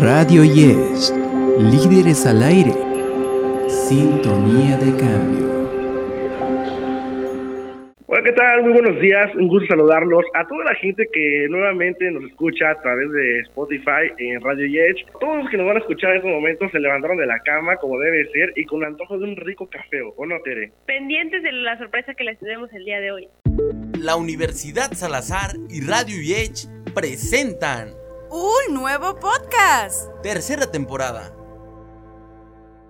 Radio Yes, líderes al aire, sintonía de cambio. Hola, ¿qué tal? Muy buenos días, un gusto saludarlos a toda la gente que nuevamente nos escucha a través de Spotify en Radio Yes. Todos los que nos van a escuchar en estos momentos se levantaron de la cama como debe ser y con antojo de un rico café, ¿o no, Tere? Pendientes de la sorpresa que les tenemos el día de hoy. La Universidad Salazar y Radio Yech presentan un nuevo podcast. Tercera temporada.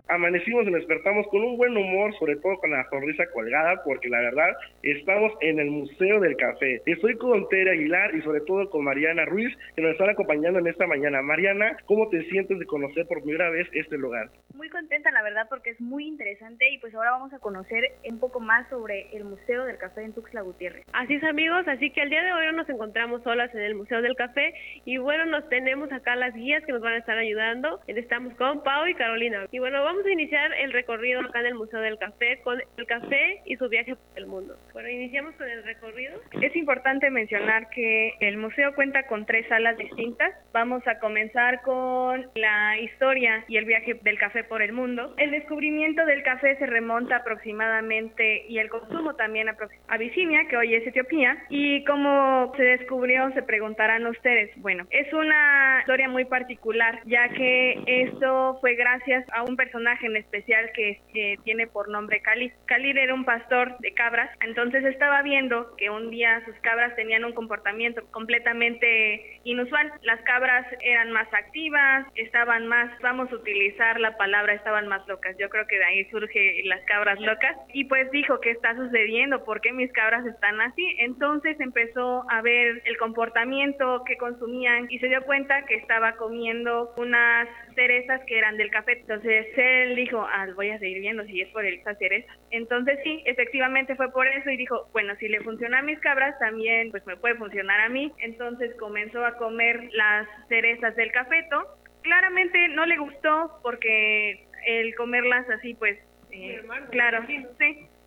Amanecimos y nos despertamos con un buen humor, sobre todo con la sonrisa colgada, porque la verdad estamos en el Museo del Café. Estoy con Tere Aguilar y sobre todo con Mariana Ruiz, que nos están acompañando en esta mañana. Mariana, ¿cómo te sientes de conocer por primera vez este lugar? Muy contenta, la verdad, porque es muy interesante y pues ahora vamos a conocer un poco más sobre el Museo del Café en Tuxtla Gutiérrez. Así es, amigos, así que el día de hoy no nos encontramos solas en el Museo del Café y bueno, nos tenemos acá las guías que nos van a estar ayudando. Estamos con Pau y Carolina. Y bueno, vamos a iniciar el recorrido acá en el Museo del Café con el café y su viaje por el mundo. Bueno, iniciamos con el recorrido. Es importante mencionar que el museo cuenta con tres salas distintas. Vamos a comenzar con la historia y el viaje del café por el mundo. El descubrimiento del café se remonta aproximadamente y el consumo también a Abisinia, que hoy es Etiopía. Y cómo se descubrió, se preguntarán ustedes. Bueno, es una historia muy particular, ya que esto fue gracias a un personaje en especial que, tiene por nombre Khalid. Khalid era un pastor de cabras, entonces estaba viendo que un día sus cabras tenían un comportamiento completamente inusual. Las cabras eran más activas, estaban más, vamos a utilizar la palabra, estaban más locas. Yo creo que de ahí surge las cabras locas. Y pues dijo, ¿qué está sucediendo? ¿Por qué mis cabras están así? Entonces empezó a ver el comportamiento que consumían y se dio cuenta que estaba comiendo unas cerezas que eran del café. Entonces él dijo, ah, voy a seguir viendo si es por esa cereza. Entonces sí, efectivamente fue por eso y dijo, bueno, si le funciona a mis cabras, también pues me puede funcionar a mí. Entonces comenzó a comer las cerezas del cafeto. Claramente no le gustó porque el comerlas así pues, eh, claro, sí.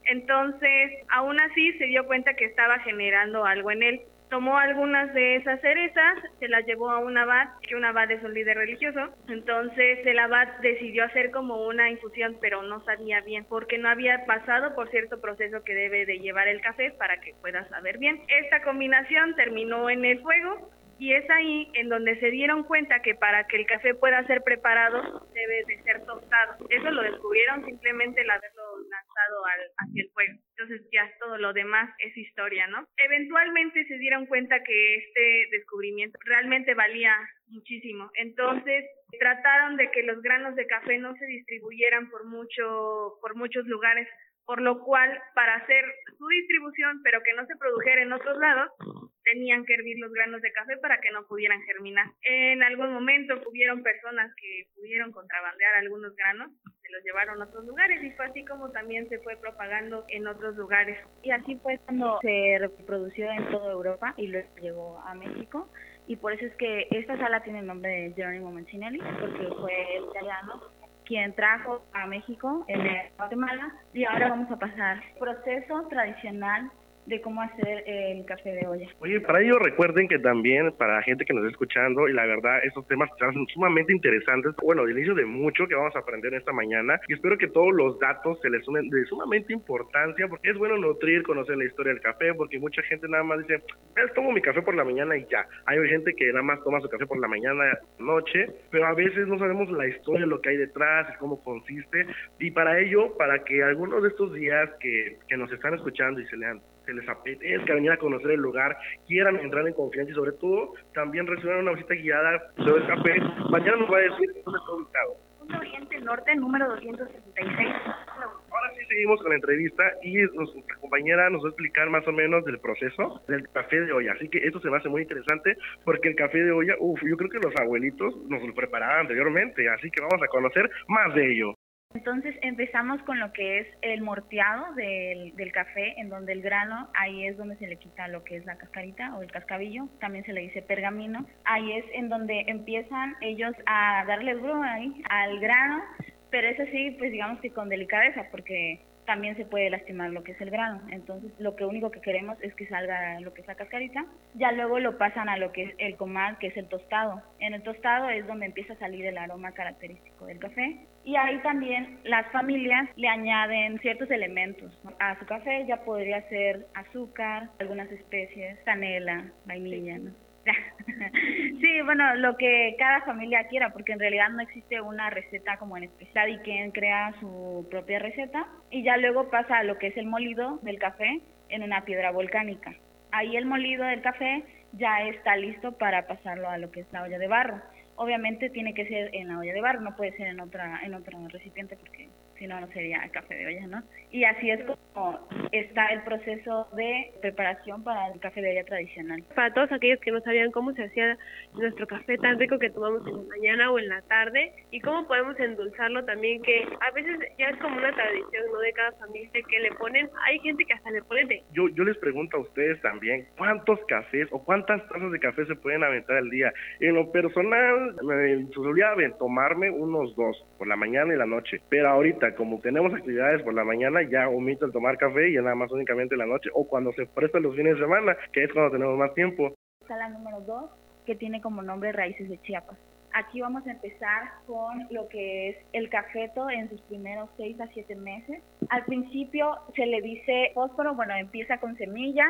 Entonces, aún así se dio cuenta que estaba generando algo en él tomó algunas de esas cerezas, se las llevó a un abad, que un abad es un líder religioso, entonces el abad decidió hacer como una infusión, pero no sabía bien, porque no había pasado por cierto proceso que debe de llevar el café para que pueda saber bien. Esta combinación terminó en el fuego y es ahí en donde se dieron cuenta que para que el café pueda ser preparado debe de ser tostado. Eso lo descubrieron simplemente el haberlo lanzado al, hacia el fuego. Entonces ya todo lo demás es historia, ¿no? Eventualmente se dieron cuenta que este descubrimiento realmente valía muchísimo. Entonces trataron de que los granos de café no se distribuyeran por mucho por muchos lugares por lo cual para hacer su distribución, pero que no se produjera en otros lados, tenían que hervir los granos de café para que no pudieran germinar. En algún momento hubieron personas que pudieron contrabandear algunos granos, se los llevaron a otros lugares y fue así como también se fue propagando en otros lugares. Y así fue cuando se reprodució en toda Europa y luego llegó a México y por eso es que esta sala tiene el nombre de Jerónimo Mancinelli, porque fue italiano quien trajo a México en Guatemala y ahora vamos a pasar proceso tradicional de cómo hacer el café de olla. Oye, para ello recuerden que también para la gente que nos está escuchando, y la verdad, estos temas son sumamente interesantes, bueno, el inicio de mucho que vamos a aprender esta mañana, y espero que todos los datos se les sumen de sumamente importancia, porque es bueno nutrir, conocer la historia del café, porque mucha gente nada más dice, es tomo mi café por la mañana y ya. Hay gente que nada más toma su café por la mañana, noche, pero a veces no sabemos la historia, lo que hay detrás cómo consiste, y para ello, para que algunos de estos días que, que nos están escuchando y se lean se les apetezca venir a conocer el lugar, quieran entrar en confianza y sobre todo también reciban una visita guiada sobre el café. Mañana nos va a decir dónde está ubicado. Punto Oriente Norte, número 266. Ahora sí seguimos con la entrevista y nuestra compañera nos va a explicar más o menos del proceso del café de olla. Así que esto se me hace muy interesante porque el café de olla, uff, yo creo que los abuelitos nos lo preparaban anteriormente, así que vamos a conocer más de ello. Entonces empezamos con lo que es el morteado del, del, café, en donde el grano, ahí es donde se le quita lo que es la cascarita o el cascabillo, también se le dice pergamino. Ahí es en donde empiezan ellos a darle duro ahí al grano, pero eso sí, pues digamos que con delicadeza, porque también se puede lastimar lo que es el grano. Entonces, lo que único que queremos es que salga lo que es la cascarita. Ya luego lo pasan a lo que es el comal, que es el tostado. En el tostado es donde empieza a salir el aroma característico del café. Y ahí también las familias le añaden ciertos elementos. A su café ya podría ser azúcar, algunas especies, canela, vainilla, ¿no? sí, bueno, lo que cada familia quiera, porque en realidad no existe una receta como en especial y quien crea su propia receta y ya luego pasa a lo que es el molido del café en una piedra volcánica. Ahí el molido del café ya está listo para pasarlo a lo que es la olla de barro. Obviamente tiene que ser en la olla de barro, no puede ser en otra en otro recipiente porque si no, no sería café de olla, ¿no? Y así es como está el proceso de preparación para el café de olla tradicional. Para todos aquellos que no sabían cómo se hacía nuestro café tan rico que tomamos en la mañana o en la tarde y cómo podemos endulzarlo también, que a veces ya es como una tradición, ¿no? De cada familia que le ponen, hay gente que hasta le pone de... Yo, yo les pregunto a ustedes también, ¿cuántos cafés o cuántas tazas de café se pueden aventar al día? En lo personal, me solía tomarme unos dos, por la mañana y la noche, pero ahorita como tenemos actividades por la mañana, ya omito el tomar café y nada más únicamente en la noche o cuando se prestan los fines de semana, que es cuando tenemos más tiempo. Está la número dos, que tiene como nombre Raíces de Chiapas. Aquí vamos a empezar con lo que es el cafeto en sus primeros seis a siete meses. Al principio se le dice fósforo, bueno, empieza con semilla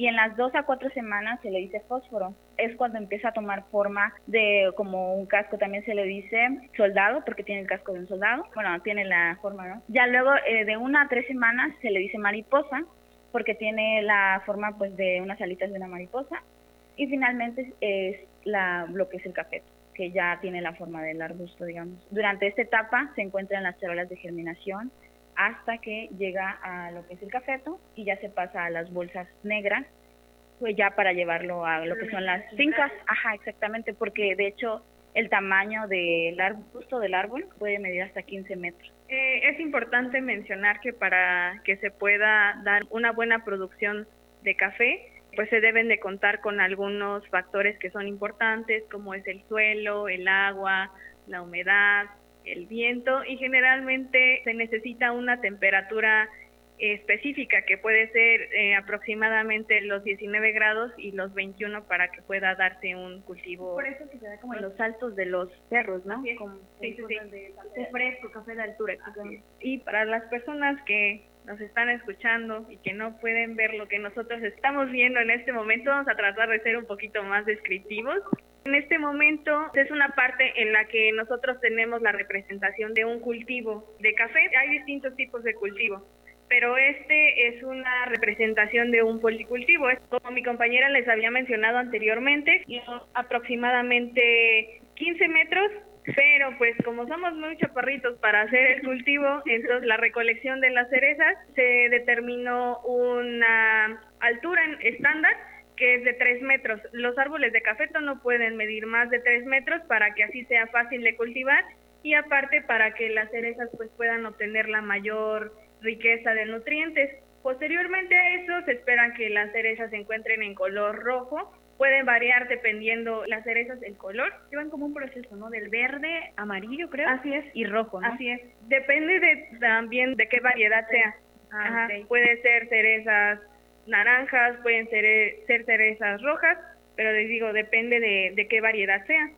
y en las dos a cuatro semanas se le dice fósforo. Es cuando empieza a tomar forma de como un casco, también se le dice soldado porque tiene el casco de un soldado. Bueno, tiene la forma, ¿no? Ya luego eh, de una a tres semanas se le dice mariposa porque tiene la forma pues de unas alitas de una mariposa y finalmente es la, lo que es el cafeto que ya tiene la forma del arbusto, digamos. Durante esta etapa se encuentran las células de germinación hasta que llega a lo que es el cafeto y ya se pasa a las bolsas negras, pues ya para llevarlo a lo que son las fincas. Ajá, exactamente, porque de hecho el tamaño del arbusto del árbol puede medir hasta 15 metros. Eh, es importante mencionar que para que se pueda dar una buena producción de café, pues se deben de contar con algunos factores que son importantes, como es el suelo, el agua, la humedad, el viento y generalmente se necesita una temperatura específica que puede ser eh, aproximadamente los 19 grados y los 21 para que pueda darse un cultivo. Por eso que se da como en los altos de los cerros, ¿no? Como sí, sí, sí. fresco, café de altura. Y para las personas que nos están escuchando y que no pueden ver lo que nosotros estamos viendo en este momento, vamos a tratar de ser un poquito más descriptivos. En este momento es una parte en la que nosotros tenemos la representación de un cultivo de café. Hay distintos tipos de cultivo, pero este es una representación de un policultivo. Como mi compañera les había mencionado anteriormente, aproximadamente 15 metros pero pues como somos muy chaparritos para hacer el cultivo, entonces la recolección de las cerezas se determinó una altura estándar que es de 3 metros. Los árboles de cafeto no pueden medir más de 3 metros para que así sea fácil de cultivar y aparte para que las cerezas pues puedan obtener la mayor riqueza de nutrientes. Posteriormente a eso se esperan que las cerezas se encuentren en color rojo pueden variar dependiendo las cerezas el color. Llevan como un proceso, ¿no? Del verde, amarillo, creo. Así es. Y rojo, ¿no? Así es. Depende de también de qué variedad sea. Ah, Puede ser cerezas naranjas, pueden ser, ser cerezas rojas, pero les digo, depende de, de qué variedad sea.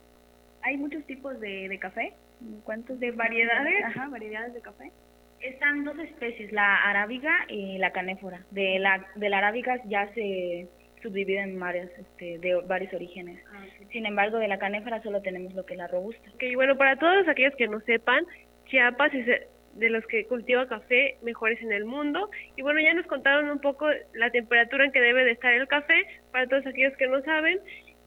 Hay muchos tipos de, de café. ¿Cuántos de variedades? Ajá, variedades de café. Están dos especies, la arábiga y la canéfora. De la, de la arábiga ya se subdividen en varias, este, de varios orígenes. Ah, Sin embargo, de la canéfora solo tenemos lo que es la robusta. Okay, bueno, para todos aquellos que no sepan, Chiapas es de los que cultiva café mejores en el mundo. Y bueno, ya nos contaron un poco la temperatura en que debe de estar el café, para todos aquellos que no saben.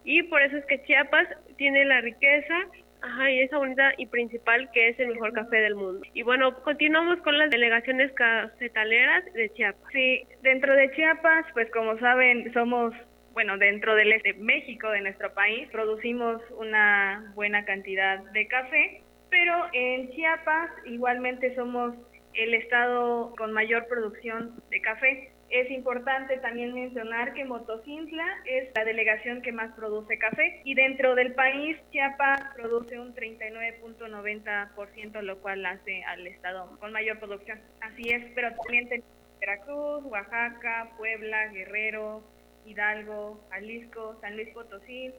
Y por eso es que Chiapas tiene la riqueza Ajá, y esa bonita y principal que es el mejor café del mundo. Y bueno, continuamos con las delegaciones cafetaleras de Chiapas. Sí, dentro de Chiapas, pues como saben, somos, bueno, dentro del este México, de nuestro país, producimos una buena cantidad de café, pero en Chiapas igualmente somos el estado con mayor producción de café. Es importante también mencionar que Motocintla es la delegación que más produce café y dentro del país Chiapas produce un 39.90%, lo cual hace al estado con mayor producción. Así es, pero también tenemos Veracruz, Oaxaca, Puebla, Guerrero, Hidalgo, Jalisco, San Luis Potosí,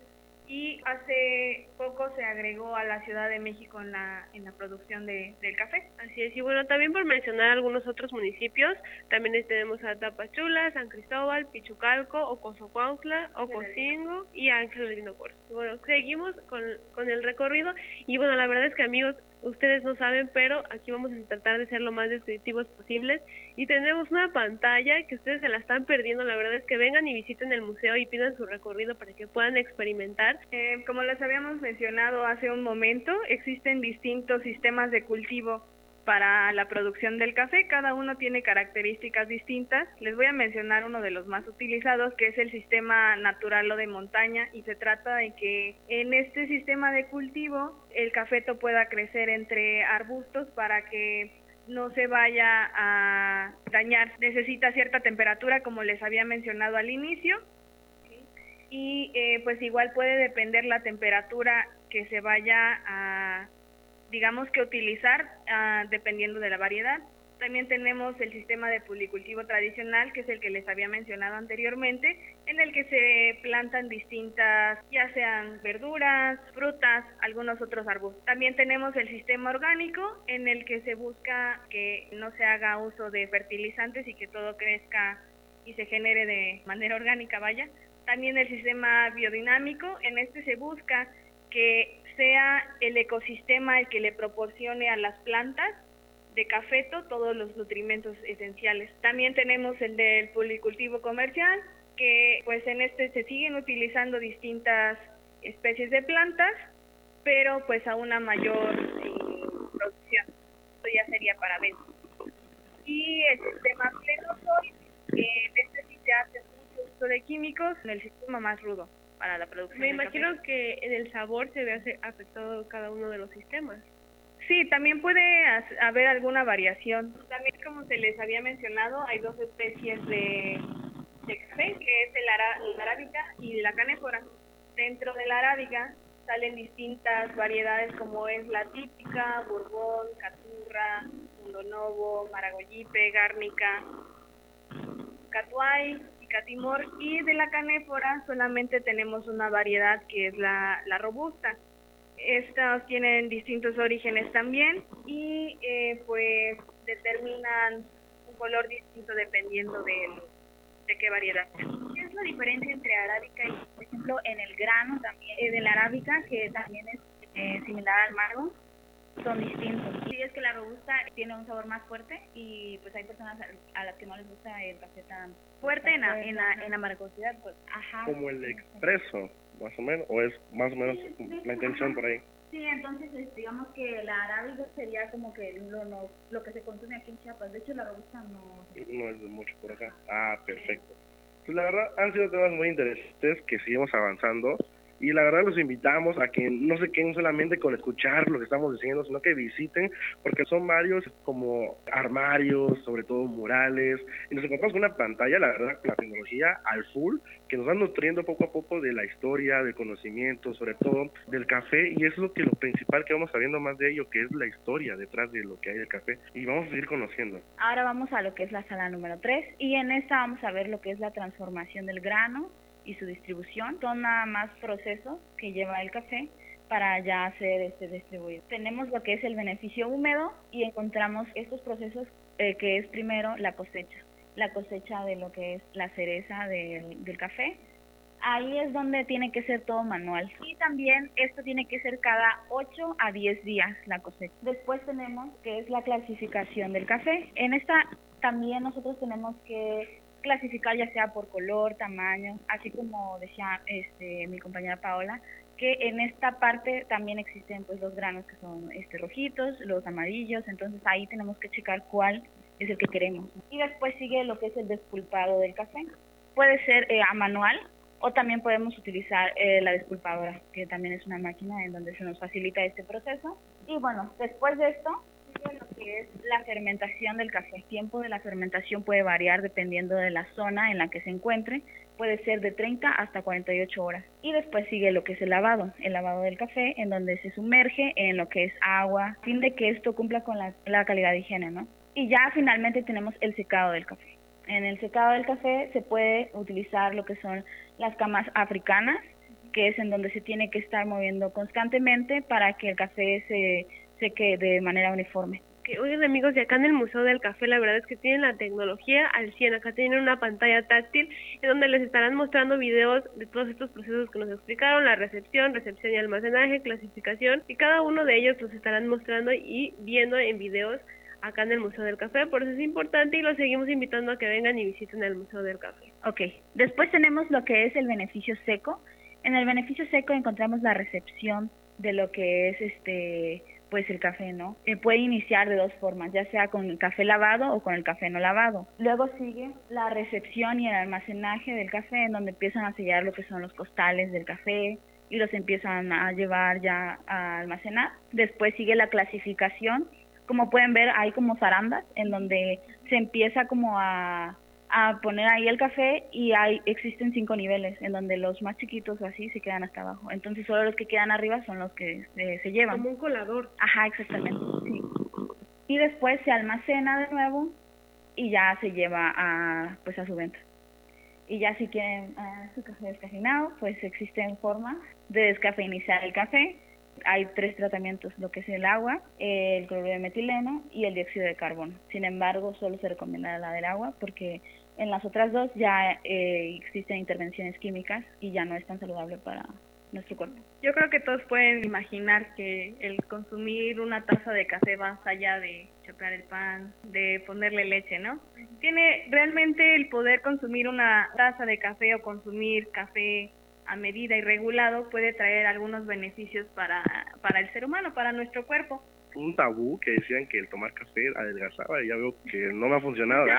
y hace poco se agregó a la Ciudad de México en la, en la producción de, del café. Así es, y bueno, también por mencionar algunos otros municipios, también tenemos a Tapachula, San Cristóbal, Pichucalco, Ocosocuautla, Ocosingo y Ángel Lindo Bueno, seguimos con, con el recorrido y bueno, la verdad es que amigos, ustedes no saben, pero aquí vamos a tratar de ser lo más descriptivos posibles. Y tenemos una pantalla que ustedes se la están perdiendo, la verdad es que vengan y visiten el museo y pidan su recorrido para que puedan experimentar. Eh, como les habíamos mencionado hace un momento, existen distintos sistemas de cultivo para la producción del café. Cada uno tiene características distintas. Les voy a mencionar uno de los más utilizados, que es el sistema natural o de montaña, y se trata de que en este sistema de cultivo el cafeto pueda crecer entre arbustos para que no se vaya a dañar. Necesita cierta temperatura, como les había mencionado al inicio, y eh, pues igual puede depender la temperatura que se vaya a digamos que utilizar ah, dependiendo de la variedad. También tenemos el sistema de policultivo tradicional, que es el que les había mencionado anteriormente, en el que se plantan distintas, ya sean verduras, frutas, algunos otros arbustos. También tenemos el sistema orgánico, en el que se busca que no se haga uso de fertilizantes y que todo crezca y se genere de manera orgánica, vaya. También el sistema biodinámico, en este se busca que sea el ecosistema el que le proporcione a las plantas de cafeto todos los nutrimentos esenciales. También tenemos el del policultivo comercial, que pues en este se siguen utilizando distintas especies de plantas, pero pues a una mayor producción. Esto ya sería para venta. Y el sistema plenosoy, que este sí se hace mucho uso de químicos en el sistema más rudo para la producción. Me imagino que en el sabor se ve afectado cada uno de los sistemas. Sí, también puede haber alguna variación. También, como se les había mencionado, hay dos especies de, café, que es el, arábica y la canéfora. Dentro de la arábica salen distintas variedades como es la típica, bourbon, caturra, mundo maragogipe, gárnica, catuay, Catimor y de la canéfora solamente tenemos una variedad que es la, la robusta. Estas tienen distintos orígenes también y eh, pues determinan un color distinto dependiendo de, de qué variedad. ¿Qué es la diferencia entre arábica y, por ejemplo, en el grano también eh, de la arábica, que también es eh, similar al margo? Son distintos. Sí, es que la robusta tiene un sabor más fuerte y pues hay personas a las que no les gusta el café tan fuerte en la, en la, en amargosidad, pues. Ajá. Como el expreso, más o menos, o es más o menos la intención por ahí. Sí, entonces digamos que la arábiga sería como que lo, lo que se consume aquí en Chiapas. De hecho, la robusta no... No es de mucho por acá. Ah, perfecto. Pues la verdad han sido temas muy interesantes que seguimos avanzando y la verdad los invitamos a que no se queden solamente con escuchar lo que estamos diciendo, sino que visiten, porque son varios como armarios, sobre todo murales, y nos encontramos con una pantalla, la verdad, la tecnología al full, que nos va nutriendo poco a poco de la historia, del conocimiento, sobre todo del café, y es lo que lo principal que vamos sabiendo más de ello, que es la historia detrás de lo que hay del café, y vamos a seguir conociendo. Ahora vamos a lo que es la sala número 3, y en esta vamos a ver lo que es la transformación del grano, y su distribución. Son nada más procesos que lleva el café para ya ser este distribuido. Tenemos lo que es el beneficio húmedo y encontramos estos procesos eh, que es primero la cosecha, la cosecha de lo que es la cereza del, del café. Ahí es donde tiene que ser todo manual. Y también esto tiene que ser cada 8 a 10 días la cosecha. Después tenemos que es la clasificación del café. En esta también nosotros tenemos que clasificar ya sea por color, tamaño, así como decía este, mi compañera Paola, que en esta parte también existen pues los granos que son este rojitos, los amarillos, entonces ahí tenemos que checar cuál es el que queremos. Y después sigue lo que es el despulpado del café. Puede ser eh, a manual o también podemos utilizar eh, la despulpadora, que también es una máquina en donde se nos facilita este proceso. Y bueno, después de esto que es la fermentación del café. El tiempo de la fermentación puede variar dependiendo de la zona en la que se encuentre. Puede ser de 30 hasta 48 horas. Y después sigue lo que es el lavado, el lavado del café, en donde se sumerge en lo que es agua, a fin de que esto cumpla con la, la calidad de higiene, ¿no? Y ya finalmente tenemos el secado del café. En el secado del café se puede utilizar lo que son las camas africanas, que es en donde se tiene que estar moviendo constantemente para que el café se seque de manera uniforme. Que, oigan amigos, y acá en el Museo del Café la verdad es que tienen la tecnología al 100, acá tienen una pantalla táctil en donde les estarán mostrando videos de todos estos procesos que nos explicaron, la recepción, recepción y almacenaje, clasificación, y cada uno de ellos los estarán mostrando y viendo en videos acá en el Museo del Café, por eso es importante y los seguimos invitando a que vengan y visiten el Museo del Café. Ok, después tenemos lo que es el beneficio seco. En el beneficio seco encontramos la recepción de lo que es este pues el café, ¿no? Eh, puede iniciar de dos formas, ya sea con el café lavado o con el café no lavado. Luego sigue la recepción y el almacenaje del café, en donde empiezan a sellar lo que son los costales del café y los empiezan a llevar ya a almacenar. Después sigue la clasificación. Como pueden ver, hay como zarandas en donde se empieza como a a poner ahí el café y hay existen cinco niveles en donde los más chiquitos o así se quedan hasta abajo. Entonces solo los que quedan arriba son los que se, se llevan. Como un colador. ajá exactamente sí. Y después se almacena de nuevo y ya se lleva a pues a su venta. Y ya si quieren ah, su café descafeinado pues existen formas de descafeinizar el café. Hay tres tratamientos, lo que es el agua, el cloruro de metileno y el dióxido de carbono. Sin embargo, solo se recomienda la del agua porque en las otras dos ya eh, existen intervenciones químicas y ya no es tan saludable para nuestro cuerpo. Yo creo que todos pueden imaginar que el consumir una taza de café más allá de chocar el pan, de ponerle leche, ¿no? Tiene realmente el poder consumir una taza de café o consumir café a medida y regulado puede traer algunos beneficios para, para el ser humano, para nuestro cuerpo. Un tabú que decían que el tomar café adelgazaba y ya veo que no me ha funcionado.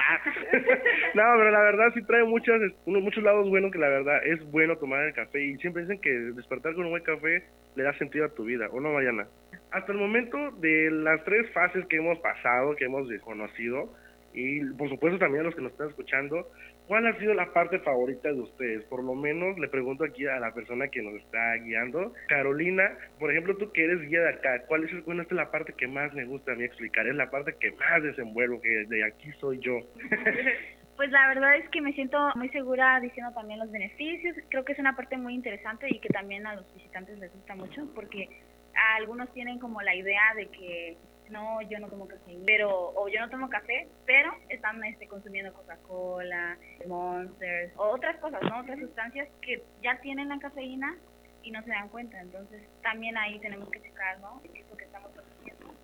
No, pero la verdad sí trae muchos, unos, muchos lados buenos que la verdad es bueno tomar el café y siempre dicen que despertar con un buen café le da sentido a tu vida, ¿o no, Mariana? Hasta el momento de las tres fases que hemos pasado, que hemos desconocido, y por supuesto también a los que nos están escuchando, ¿cuál ha sido la parte favorita de ustedes? Por lo menos le pregunto aquí a la persona que nos está guiando. Carolina, por ejemplo, tú que eres guía de acá, ¿cuál es, bueno, es la parte que más me gusta a mí explicar? Es la parte que más desenvuelvo, que de aquí soy yo. Pues la verdad es que me siento muy segura diciendo también los beneficios. Creo que es una parte muy interesante y que también a los visitantes les gusta mucho porque a algunos tienen como la idea de que no, yo no tomo café, pero o yo no tomo café, pero están este, consumiendo Coca-Cola, Monsters, o otras cosas, ¿no? Otras sustancias que ya tienen la cafeína y no se dan cuenta. Entonces, también ahí tenemos que checar, ¿no? ¿Qué es lo que estamos consumiendo?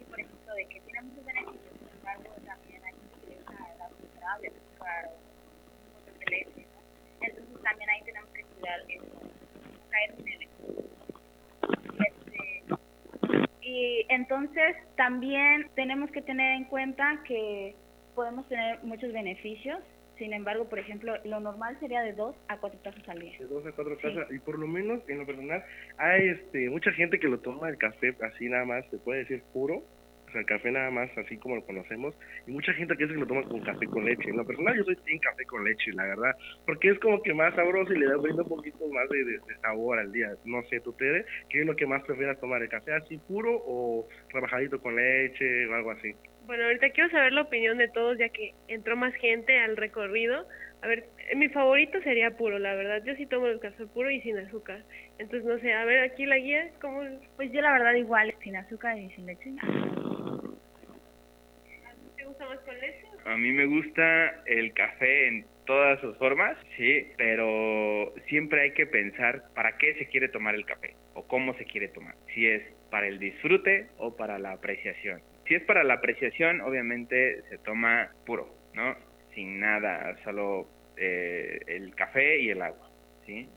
Y por ejemplo, de que tiene muchos beneficios, sin embargo, también hay que utilizar la azúcar, el azúcar o cosas de leche, ¿no? Entonces, también ahí tenemos que cuidar eso, no caer en el este, y entonces también tenemos que tener en cuenta que podemos tener muchos beneficios. Sin embargo, por ejemplo, lo normal sería de dos a cuatro tazas al día. De dos a cuatro tazas, y por lo menos en lo personal, hay este, mucha gente que lo toma el café así nada más, se puede decir puro, o sea, el café nada más así como lo conocemos, y mucha gente que dice que lo toma con café con leche. En lo personal, yo soy sin café con leche, la verdad, porque es como que más sabroso y le da un poquito más de, de- de sabor al día. No sé, tú, Tere, ¿qué es lo que más prefieras tomar? ¿El café así puro o trabajadito con leche o algo así? Bueno, ahorita quiero saber la opinión de todos ya que entró más gente al recorrido. A ver, mi favorito sería puro, la verdad. Yo sí tomo el café puro y sin azúcar. Entonces, no sé, a ver, aquí la guía, ¿cómo? Pues yo la verdad igual, sin azúcar y sin leche. ¿Te gusta más con? A mí me gusta el café en todas sus formas, sí, pero siempre hay que pensar para qué se quiere tomar el café o cómo se quiere tomar. Si es para el disfrute o para la apreciación. Si es para la apreciación, obviamente se toma puro, ¿no? Sin nada, solo eh, el café y el agua, ¿sí?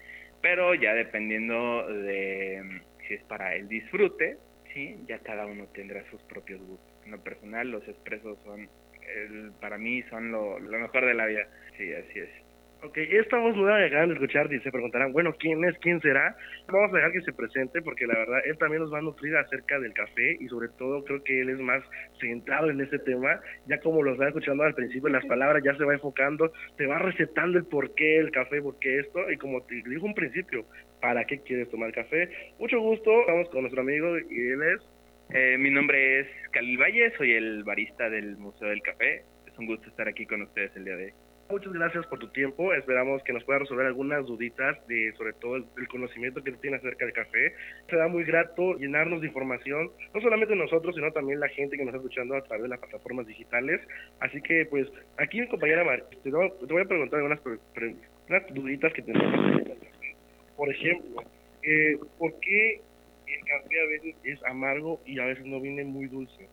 Pero ya dependiendo de mm, si es para el disfrute, sí, ya cada uno tendrá sus propios gustos. En lo personal, los expresos son el- para mí son lo, lo mejor de la vida. Sí, así es. Ok, esta voz nueva que acaban de escuchar y se preguntarán, bueno, ¿quién es? ¿Quién será? Vamos a dejar que se presente porque la verdad él también nos va a nutrir acerca del café y sobre todo creo que él es más centrado en ese tema, ya como lo estaba escuchando al principio, las palabras ya se va enfocando, te va recetando el por qué el café, por qué esto y como te dijo un principio, ¿para qué quieres tomar café? Mucho gusto, vamos con nuestro amigo y él es... Eh, mi nombre es Khalil Valle, soy el barista del Museo del Café. Es un gusto estar aquí con ustedes el día de hoy. Muchas gracias por tu tiempo. Esperamos que nos pueda resolver algunas duditas de sobre todo el, conocimiento que tiene acerca del café. Será muy grato llenarnos de información, no solamente nosotros, sino también la gente que nos está escuchando a través de las plataformas digitales. Así que, pues, aquí mi compañera Mar, te, voy a preguntar algunas duditas que tenemos. Por ejemplo, eh, ¿por qué el café a veces es amargo y a veces no viene muy dulce?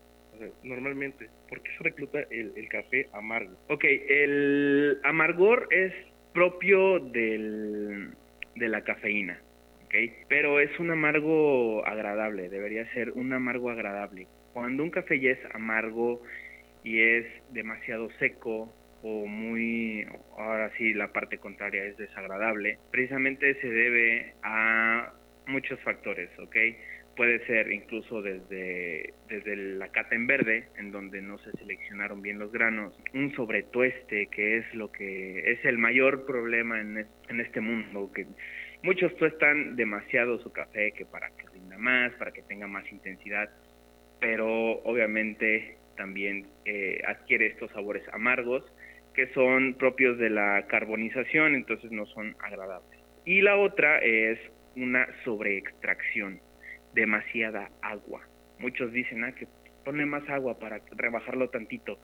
normalmente, ¿por qué se recluta el, café amargo? Ok, el amargor es propio del, de la cafeína, ¿ok? Pero es un amargo agradable, debería ser un amargo agradable. Cuando un café ya es amargo y es demasiado seco o muy, ahora sí la parte contraria es desagradable, precisamente se debe a muchos factores, ¿ok? puede ser incluso desde, desde la cata en verde, en donde no se seleccionaron bien los granos, un sobretueste, que es lo que es el mayor problema en, en este mundo, que muchos tuestan demasiado su café, que para que rinda más, para que tenga más intensidad, pero obviamente también eh, adquiere estos sabores amargos que son propios de la carbonización, entonces no son agradables. Y la otra es una sobreextracción demasiada agua. Muchos dicen, ah, que pone más agua para rebajarlo tantito,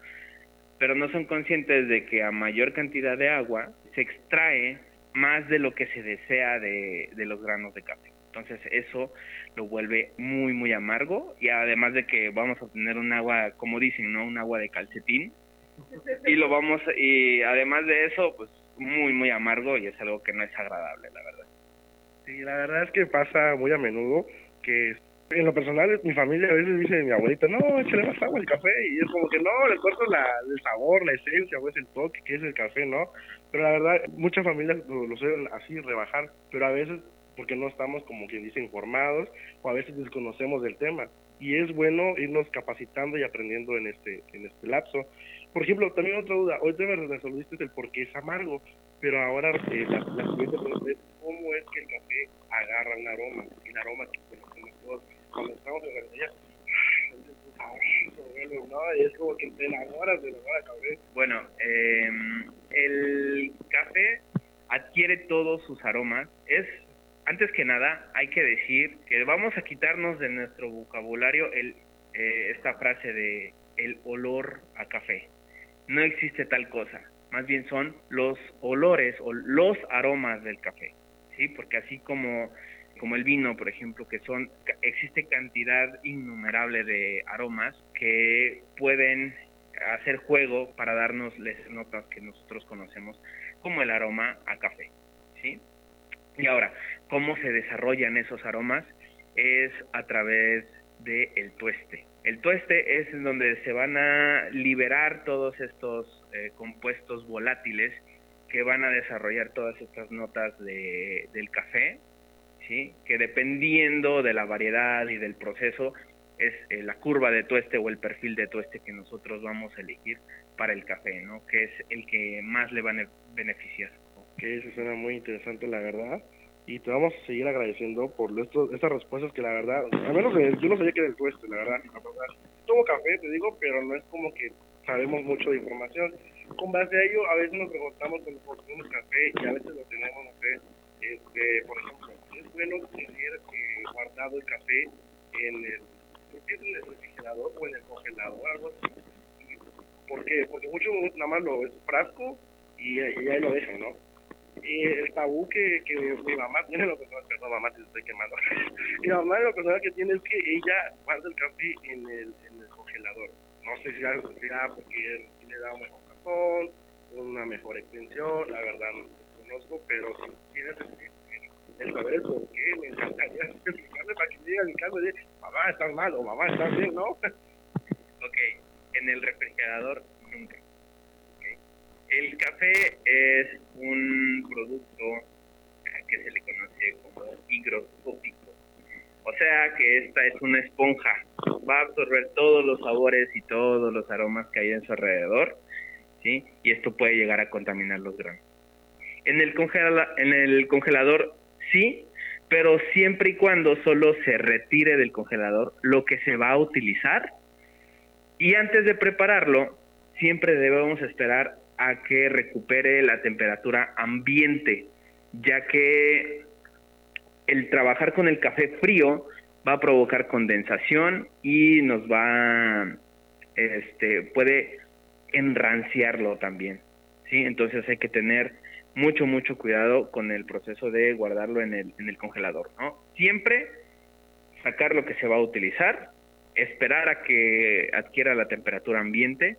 pero no son conscientes de que a mayor cantidad de agua se extrae más de lo que se desea de, los granos de café. Entonces eso lo vuelve muy muy amargo y además de que vamos a tener un agua, como dicen, ¿no? Un agua de calcetín y lo vamos y además de eso, pues muy muy amargo y es algo que no es agradable, la verdad. Sí, la verdad es que pasa muy a menudo que en lo personal, mi familia a veces dice mi abuelita, no, échale más agua al café, y es como que no, le corto la, el sabor, la esencia, o es el toque que es el café, ¿no? Pero la verdad, muchas familias lo, lo suelen así rebajar, pero a veces porque no estamos, como quien dice, informados, o a veces desconocemos del tema. Y es bueno irnos capacitando y aprendiendo en este, en este lapso. Por ejemplo, también otra duda, hoy te me resolviste el por qué es amargo, pero ahora eh, la, siguiente pregunta es cómo es que el café agarra un aroma, el aroma que conocemos todos cuando estamos en la. Y como que te de la café. Bueno, eh, el café adquiere todos sus aromas, es antes que nada hay que decir que vamos a quitarnos de nuestro vocabulario el, eh, esta frase de el olor a café. No existe tal cosa más bien son los olores o los aromas del café, ¿sí? Porque así como, como el vino, por ejemplo, que son, existe cantidad innumerable de aromas que pueden hacer juego para darnos las notas que nosotros conocemos como el aroma a café, ¿sí? Y ahora, ¿cómo se desarrollan esos aromas? Es a través del el tueste. El tueste es donde se van a liberar todos estos eh, compuestos volátiles que van a desarrollar todas estas notas de, del café, ¿sí? que dependiendo de la variedad y del proceso es eh, la curva de tueste o el perfil de tueste que nosotros vamos a elegir para el café, ¿no? que es el que más le va a beneficiar. Que eso suena muy interesante, la verdad y te vamos a seguir agradeciendo por esto, estas respuestas que la verdad, al menos yo no sabía que era el tueste, la verdad, Tomo café, te digo, pero no es como que sabemos mucho de información. Con base a ello, a veces nos preguntamos cuando consumimos café y a veces lo tenemos, no sé, este, por ejemplo, es bueno tener eh, guardado el café en el, en el refrigerador o en el congelador, algo así. ¿Por qué? Porque muchos nada más lo es frasco y, y ahí lo dejan, ¿no? y el tabú que, que mi mamá tiene, lo personal, perdón mamá te estoy quemando, mi mamá lo personal que tiene es que ella guarda el café en el. No sé si sea porque le da un mejor razón, una mejor extensión, la verdad no conozco, pero si quieres el saber por qué, me encantaría explicarle para que llegue a mi y diga, mamá, estás mal o mamá, estás bien, ¿no? ok, en el refrigerador nunca. El café es un producto que se le conoce como higroscópico. O sea que esta es una esponja. Va a absorber todos los sabores y todos los aromas que hay en su alrededor. ¿sí? Y esto puede llegar a contaminar los granos. En el, en el congelador sí, pero siempre y cuando solo se retire del congelador lo que se va a utilizar. Y antes de prepararlo, siempre debemos esperar a que recupere la temperatura ambiente, ya que el trabajar con el café frío va a provocar condensación y nos va, este, puede enranciarlo también, ¿sí? Entonces hay que tener mucho, mucho cuidado con el proceso de guardarlo en el, en el congelador, ¿no? Siempre sacar lo que se va a utilizar, esperar a que adquiera la temperatura ambiente,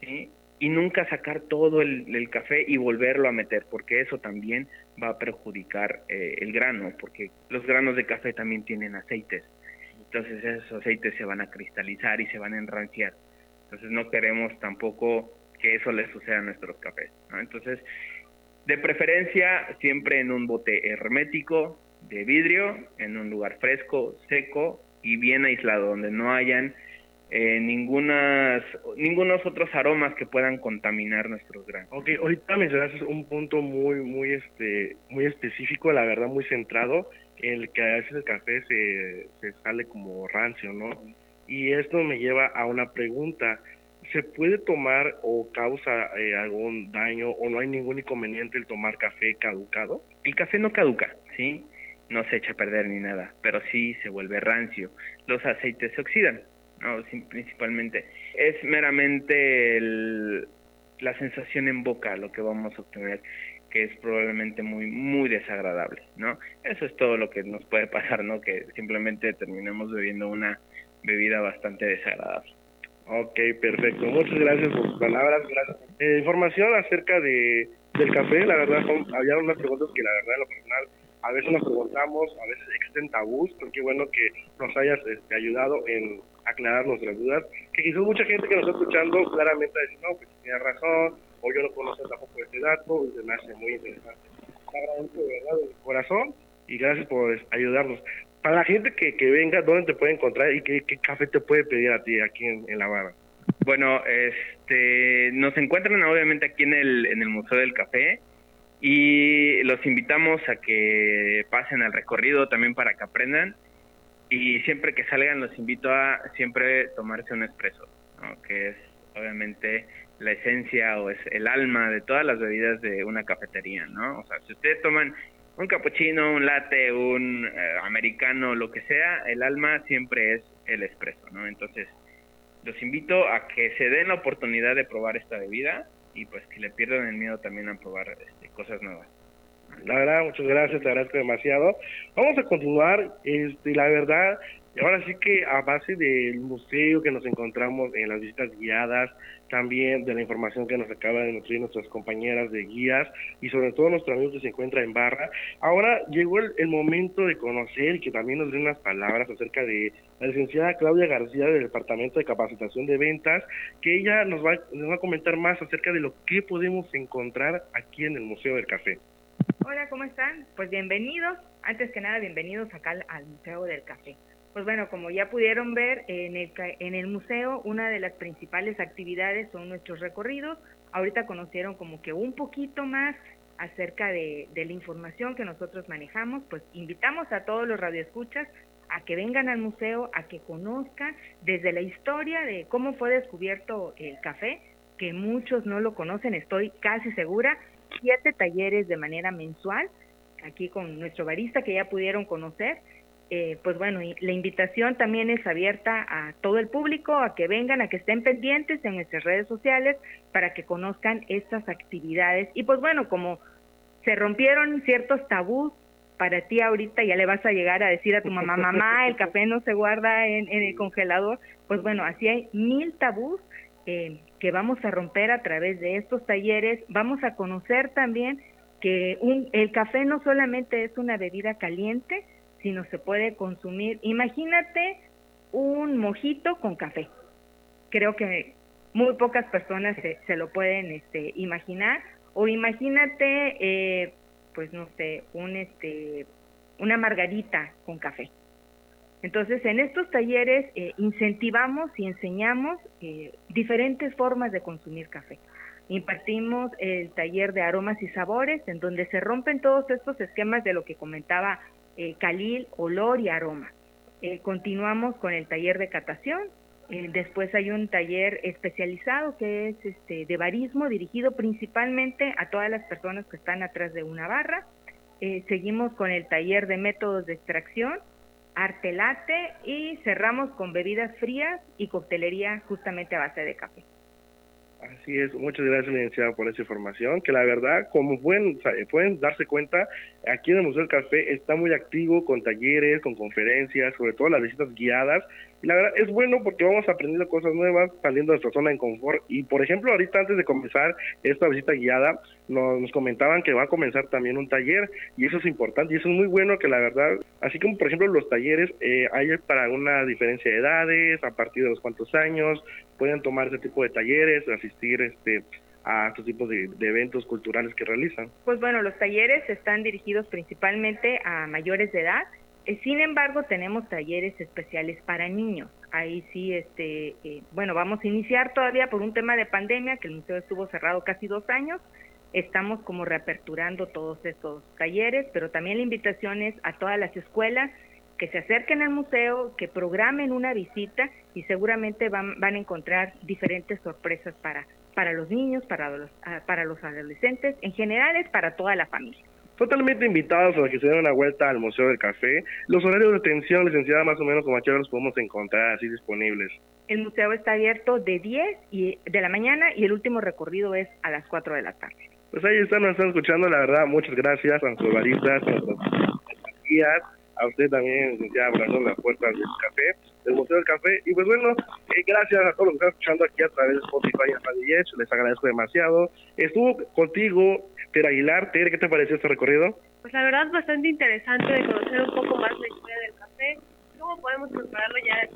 ¿sí? y nunca sacar todo el, café y volverlo a meter, porque eso también va a perjudicar eh, el grano, porque los granos de café también tienen aceites. Entonces esos aceites se van a cristalizar y se van a enranciar. Entonces no queremos tampoco que eso le suceda a nuestros cafés. Entonces, de preferencia siempre en un bote hermético de vidrio, en un lugar fresco, seco y bien aislado, donde no hayan eh, ningunas, ningunos otros aromas que puedan contaminar nuestros granos. Ok, ahorita mencionaste un punto muy, muy, este, muy específico, la verdad, muy centrado, en el que a veces el café se, se sale como rancio, ¿no? Y esto me lleva a una pregunta. ¿Se puede tomar o causa eh, algún daño o no hay ningún inconveniente el tomar café caducado? El café no caduca, ¿sí? No se echa a perder ni nada, pero sí se vuelve rancio. Los aceites se oxidan, no, principalmente. Es meramente la sensación en boca lo que vamos a obtener, que es probablemente muy, muy desagradable, ¿no? Eso es todo lo que nos puede pasar, ¿no? Que simplemente terminemos bebiendo una bebida bastante desagradable. Ok, perfecto. Muchas gracias por sus palabras. Gracias. Eh, información acerca de del café, la verdad, había unas preguntas que la verdad, lo personal, a veces nos preguntamos, a veces existen tabús, pero qué bueno que nos hayas este, ayudado en aclarar nuestras dudas, que quizás mucha gente que nos está escuchando claramente dice, no, pues tiene razón, o yo no conozco tampoco este dato, y se me hace muy interesante. Agradezco de verdad de corazón y gracias por ayudarnos. Para la gente que, que venga, ¿dónde te puede encontrar y qué, qué café te puede pedir a ti aquí en, La Habana? Bueno, este, nos encuentran obviamente aquí en el, en el Museo del Café y los invitamos a que pasen al recorrido también para que aprendan y siempre que salgan los invito a siempre tomarse un espresso, que es obviamente la esencia o es el alma de todas las bebidas de una cafetería, ¿no? O sea, si ustedes toman un cappuccino, un latte, un eh, americano, lo que sea, el alma siempre es el espresso, ¿no? Entonces, los invito a que se den la oportunidad de probar esta bebida y pues que le pierdan el miedo también a probar este, cosas nuevas. La verdad, muchas gracias, te agradezco demasiado. Vamos a continuar, este, la verdad, ahora sí que a base del museo que nos encontramos en las visitas guiadas, también de la información que nos acaba de nutrir nuestras compañeras de guías y sobre todo nuestro amigo que se encuentra en barra. Ahora llegó el, momento de conocer y que también nos den unas palabras acerca de la licenciada Claudia García del Departamento de Capacitación de Ventas, que ella nos va, nos va a comentar más acerca de lo que podemos encontrar aquí en el Museo del Café. Hola, ¿cómo están? Pues bienvenidos, antes que nada bienvenidos acá al, Museo del Café. Pues bueno, como ya pudieron ver en el, en el museo, una de las principales actividades son nuestros recorridos. Ahorita conocieron como que un poquito más acerca de, de la información que nosotros manejamos, pues invitamos a todos los radioescuchas a que vengan al museo, a que conozcan desde la historia de cómo fue descubierto el café, que muchos no lo conocen, estoy casi segura, siete talleres de manera mensual, aquí con nuestro barista que ya pudieron conocer. Eh, pues bueno, la invitación también es abierta a todo el público, a que vengan, a que estén pendientes en nuestras redes sociales para que conozcan estas actividades. Y pues bueno, como se rompieron ciertos tabús, para ti ahorita ya le vas a llegar a decir a tu mamá, mamá, el café no se guarda en, en el congelador, pues bueno, así hay mil tabús eh, que vamos a romper a través de estos talleres. Vamos a conocer también que un, el café no solamente es una bebida caliente, sino se puede consumir. Imagínate un mojito con café. Creo que muy pocas personas se, se lo pueden este, imaginar. O imagínate, eh, pues no sé, un este, una margarita con café. Entonces, en estos talleres eh, incentivamos y enseñamos eh, diferentes formas de consumir café. Impartimos el taller de aromas y sabores, en donde se rompen todos estos esquemas de lo que comentaba eh, Khalil, olor y aroma. Eh, continuamos con el taller de catación. después hay un taller especializado que es este, de barismo, dirigido principalmente a todas las personas que están atrás de una barra. seguimos con el taller de métodos de extracción, arte latte y cerramos con bebidas frías y coctelería justamente a base de café. Así es, muchas gracias, licenciada, por esa información, que la verdad, como pueden, pueden darse cuenta, aquí en el Museo del Café está muy activo con talleres, con conferencias, sobre todo las visitas guiadas, la verdad es bueno porque vamos aprendiendo cosas nuevas, saliendo de nuestra zona de confort, y por ejemplo, ahorita antes de comenzar esta visita guiada, nos, comentaban que va a comenzar también un taller, y eso es importante, y eso es muy bueno que la verdad, así como por ejemplo los talleres, eh, hay para una diferencia de edades, a partir de los cuantos años, pueden tomar ese tipo de talleres, asistir este a estos tipos de, eventos culturales que realizan. Pues bueno, los talleres están dirigidos principalmente a mayores de edad. Eh, sin embargo, tenemos talleres especiales para niños. Ahí sí, este, eh, bueno, vamos a iniciar todavía por un tema de pandemia, que el museo estuvo cerrado casi dos años. Estamos como reaperturando todos estos talleres, pero también la invitación es a todas las escuelas que se acerquen al museo, que programen una visita y seguramente van, van a encontrar diferentes sorpresas para, para los niños, para los, ah, para los adolescentes, en general es para toda la familia. Totalmente invitados a que se den una vuelta al Museo del Café. Los horarios de atención, licenciada, más o menos, como aquí los podemos encontrar así disponibles. El museo está abierto de 10 y, de la mañana y el último recorrido es a las 4 de la tarde. Pues ahí están, nos están escuchando, la verdad, muchas gracias a nuestros baristas, a nuestros guías, a usted también, ya abriendo las puertas del café, del Museo del Café. Y pues bueno, eh, gracias a todos los que están escuchando aquí a través de Spotify y Radio les agradezco demasiado. Estuvo contigo Aguilar. Tere, ¿qué te pareció este recorrido? Pues la verdad bastante interesante de conocer un poco más la historia del café, cómo podemos prepararlo ya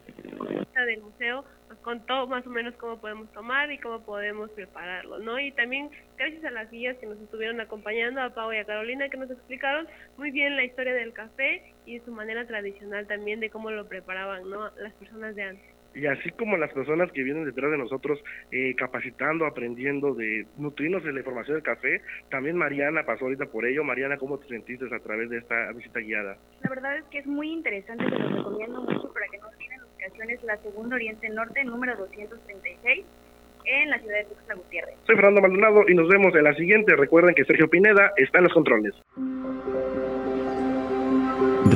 del museo contó más o menos cómo podemos tomar y cómo podemos prepararlo, ¿no? Y también gracias a las guías que nos estuvieron acompañando, a Pau y a Carolina, que nos explicaron muy bien la historia del café y su manera tradicional también de cómo lo preparaban, ¿no? Las personas de antes y así como las personas que vienen detrás de nosotros eh, capacitando, aprendiendo, de nutrirnos de la información del café, también Mariana pasó ahorita por ello. Mariana, ¿cómo te sentiste a través de esta visita guiada? La verdad es que es muy interesante, se los recomiendo mucho para que no tienen ubicaciones la Segunda Oriente Norte, número 236 en la ciudad de Tuxtla Gutiérrez. Soy Fernando Maldonado y nos vemos en la siguiente. Recuerden que Sergio Pineda está en los controles.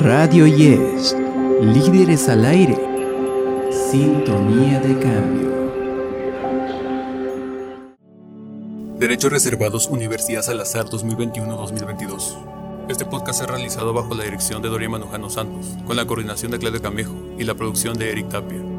Radio Yes, líderes al aire Sintonía de cambio. Derechos reservados Universidad Salazar 2021-2022. Este podcast es realizado bajo la dirección de Doria Manujano Santos, con la coordinación de Claudio Camejo y la producción de Eric Tapia.